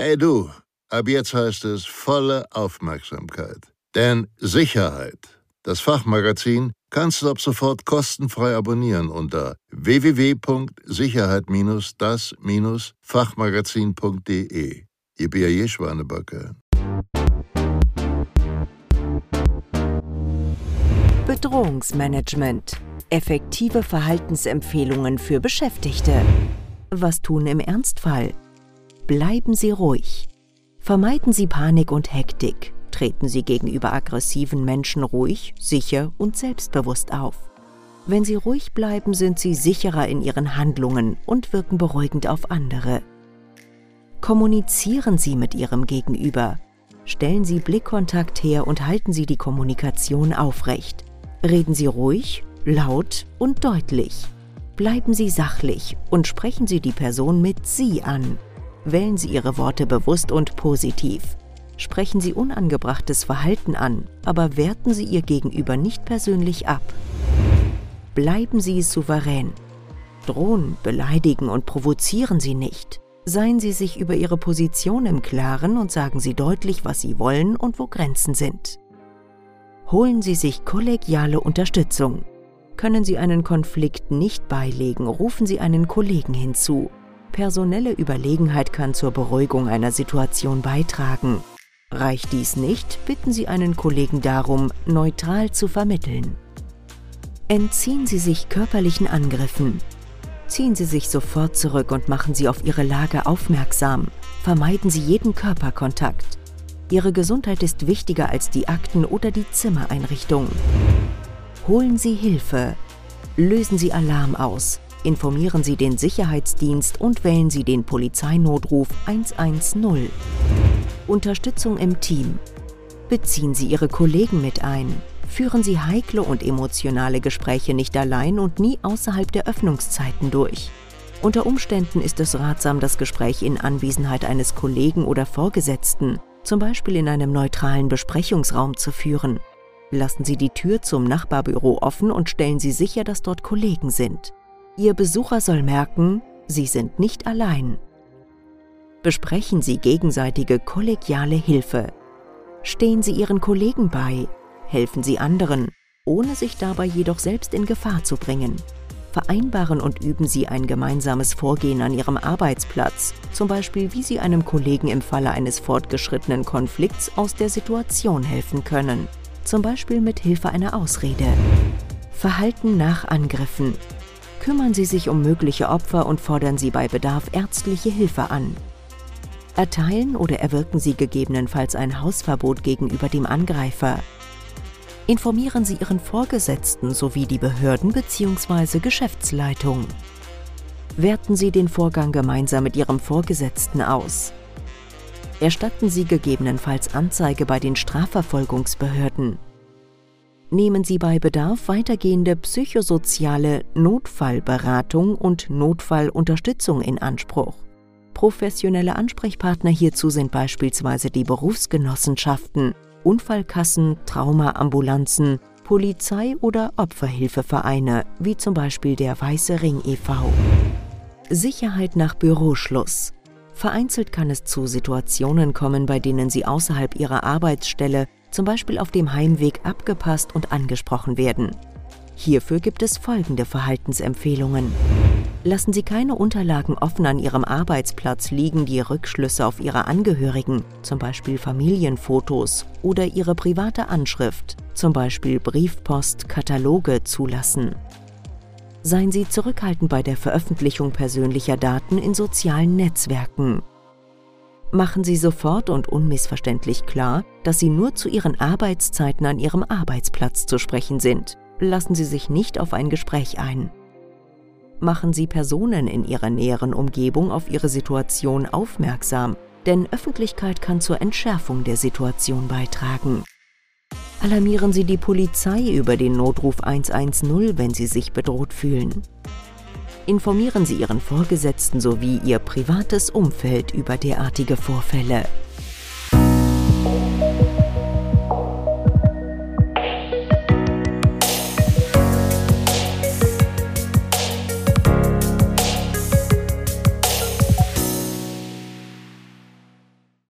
Hey du, ab jetzt heißt es volle Aufmerksamkeit. Denn Sicherheit, das Fachmagazin, kannst du ab sofort kostenfrei abonnieren unter www.sicherheit-das-fachmagazin.de. Ihr B.A.J. Schwanebacke. Bedrohungsmanagement. Effektive Verhaltensempfehlungen für Beschäftigte. Was tun im Ernstfall? Bleiben Sie ruhig. Vermeiden Sie Panik und Hektik. Treten Sie gegenüber aggressiven Menschen ruhig, sicher und selbstbewusst auf. Wenn Sie ruhig bleiben, sind Sie sicherer in Ihren Handlungen und wirken beruhigend auf andere. Kommunizieren Sie mit Ihrem Gegenüber. Stellen Sie Blickkontakt her und halten Sie die Kommunikation aufrecht. Reden Sie ruhig, laut und deutlich. Bleiben Sie sachlich und sprechen Sie die Person mit Sie an. Wählen Sie Ihre Worte bewusst und positiv. Sprechen Sie unangebrachtes Verhalten an, aber werten Sie Ihr Gegenüber nicht persönlich ab. Bleiben Sie souverän. Drohen, beleidigen und provozieren Sie nicht. Seien Sie sich über Ihre Position im Klaren und sagen Sie deutlich, was Sie wollen und wo Grenzen sind holen Sie sich kollegiale Unterstützung. Können Sie einen Konflikt nicht beilegen, rufen Sie einen Kollegen hinzu. Personelle Überlegenheit kann zur Beruhigung einer Situation beitragen. Reicht dies nicht, bitten Sie einen Kollegen darum, neutral zu vermitteln. Entziehen Sie sich körperlichen Angriffen. Ziehen Sie sich sofort zurück und machen Sie auf Ihre Lage aufmerksam. Vermeiden Sie jeden Körperkontakt. Ihre Gesundheit ist wichtiger als die Akten oder die Zimmereinrichtung. Holen Sie Hilfe. Lösen Sie Alarm aus. Informieren Sie den Sicherheitsdienst und wählen Sie den Polizeinotruf 110. Unterstützung im Team. Beziehen Sie Ihre Kollegen mit ein. Führen Sie heikle und emotionale Gespräche nicht allein und nie außerhalb der Öffnungszeiten durch. Unter Umständen ist es ratsam, das Gespräch in Anwesenheit eines Kollegen oder Vorgesetzten zum Beispiel in einem neutralen Besprechungsraum zu führen. Lassen Sie die Tür zum Nachbarbüro offen und stellen Sie sicher, dass dort Kollegen sind. Ihr Besucher soll merken, Sie sind nicht allein. Besprechen Sie gegenseitige kollegiale Hilfe. Stehen Sie Ihren Kollegen bei, helfen Sie anderen, ohne sich dabei jedoch selbst in Gefahr zu bringen vereinbaren und üben Sie ein gemeinsames Vorgehen an Ihrem Arbeitsplatz, zum Beispiel wie Sie einem Kollegen im Falle eines fortgeschrittenen Konflikts aus der Situation helfen können, zum Beispiel mit Hilfe einer Ausrede. Verhalten nach Angriffen. Kümmern Sie sich um mögliche Opfer und fordern Sie bei Bedarf ärztliche Hilfe an. Erteilen oder erwirken Sie gegebenenfalls ein Hausverbot gegenüber dem Angreifer informieren Sie Ihren Vorgesetzten sowie die Behörden bzw. Geschäftsleitung. Werten Sie den Vorgang gemeinsam mit Ihrem Vorgesetzten aus. Erstatten Sie gegebenenfalls Anzeige bei den Strafverfolgungsbehörden. Nehmen Sie bei Bedarf weitergehende psychosoziale Notfallberatung und Notfallunterstützung in Anspruch. Professionelle Ansprechpartner hierzu sind beispielsweise die Berufsgenossenschaften, Unfallkassen, Traumaambulanzen, Polizei- oder Opferhilfevereine, wie zum Beispiel der Weiße Ring e.V. Sicherheit nach Büroschluss. Vereinzelt kann es zu Situationen kommen, bei denen Sie außerhalb Ihrer Arbeitsstelle, zum Beispiel auf dem Heimweg, abgepasst und angesprochen werden. Hierfür gibt es folgende Verhaltensempfehlungen. Lassen Sie keine Unterlagen offen an Ihrem Arbeitsplatz liegen, die Rückschlüsse auf Ihre Angehörigen, zum Beispiel Familienfotos oder Ihre private Anschrift, zum Beispiel Briefpost, Kataloge zulassen. Seien Sie zurückhaltend bei der Veröffentlichung persönlicher Daten in sozialen Netzwerken. Machen Sie sofort und unmissverständlich klar, dass Sie nur zu Ihren Arbeitszeiten an Ihrem Arbeitsplatz zu sprechen sind. Lassen Sie sich nicht auf ein Gespräch ein machen Sie Personen in ihrer näheren Umgebung auf ihre Situation aufmerksam, denn Öffentlichkeit kann zur Entschärfung der Situation beitragen. Alarmieren Sie die Polizei über den Notruf 110, wenn Sie sich bedroht fühlen. Informieren Sie Ihren Vorgesetzten sowie Ihr privates Umfeld über derartige Vorfälle.